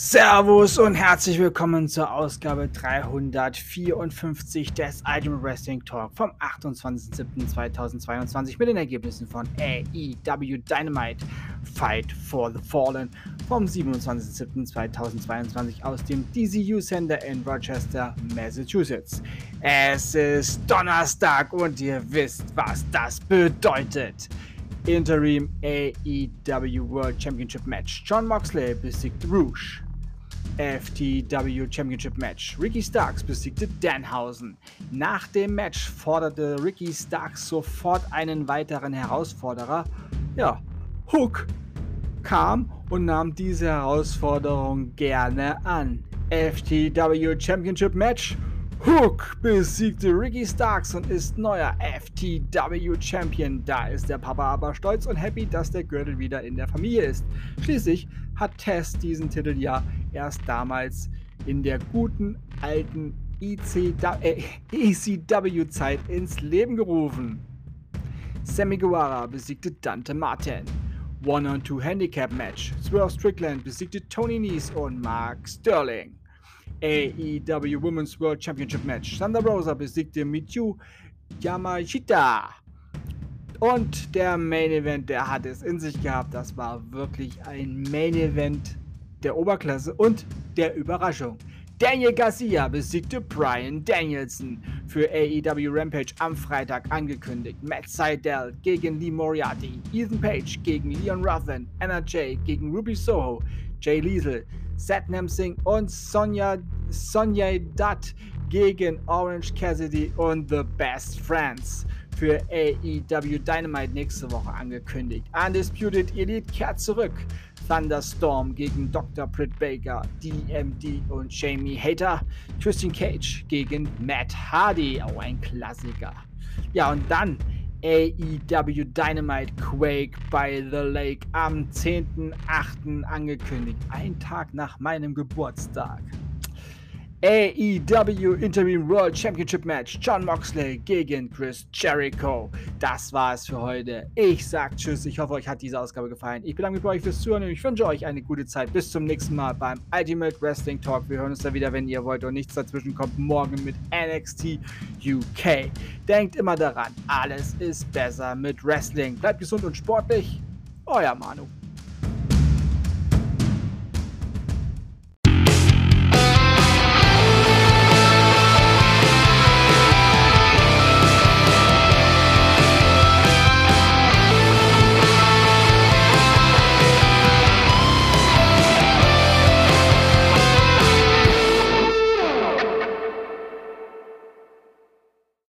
Servus und herzlich willkommen zur Ausgabe 354 des Ultimate Wrestling Talk vom 28.07.2022 mit den Ergebnissen von AEW Dynamite Fight for the Fallen vom 27.07.2022 aus dem DCU Center in Rochester, Massachusetts. Es ist Donnerstag und ihr wisst, was das bedeutet. Interim AEW World Championship Match. John Moxley besiegt Rouge. FTW Championship Match. Ricky Starks besiegte Danhausen. Nach dem Match forderte Ricky Starks sofort einen weiteren Herausforderer. Ja, Hook kam und nahm diese Herausforderung gerne an. FTW Championship Match. Hook besiegte Ricky Starks und ist neuer FTW Champion. Da ist der Papa aber stolz und happy, dass der Gürtel wieder in der Familie ist. Schließlich hat Tess diesen Titel ja erst damals in der guten alten ECW-Zeit äh, ins Leben gerufen. Sammy Guevara besiegte Dante Martin. One-on-Two Handicap Match. Swerve Strickland besiegte Tony Nese und Mark Sterling. AEW Women's World Championship Match. Thunder Rosa besiegte Michu Yamashita. Und der Main Event, der hat es in sich gehabt. Das war wirklich ein Main Event der Oberklasse und der Überraschung. Daniel Garcia besiegte Brian Danielson für AEW Rampage am Freitag angekündigt. Matt Seidel gegen Lee Moriarty, Ethan Page gegen Leon Ruffin, Anna Jay gegen Ruby Soho, Jay Liesel, Seth Nemsing und Sonja, Sonja Dutt gegen Orange Cassidy und The Best Friends für AEW Dynamite nächste Woche angekündigt. Undisputed Elite kehrt zurück. Thunderstorm gegen Dr. Britt Baker, DMD und Jamie Hater. Christian Cage gegen Matt Hardy, auch ein Klassiker. Ja, und dann AEW Dynamite Quake by the Lake am 10.8. angekündigt. Ein Tag nach meinem Geburtstag. AEW Interim World Championship Match John Moxley gegen Chris Jericho. Das war es für heute. Ich sag Tschüss. Ich hoffe, euch hat diese Ausgabe gefallen. Ich bedanke mich bei euch fürs Zuhören und ich wünsche euch eine gute Zeit. Bis zum nächsten Mal beim Ultimate Wrestling Talk. Wir hören uns da wieder, wenn ihr wollt und nichts dazwischen kommt. Morgen mit NXT UK. Denkt immer daran, alles ist besser mit Wrestling. Bleibt gesund und sportlich. Euer Manu.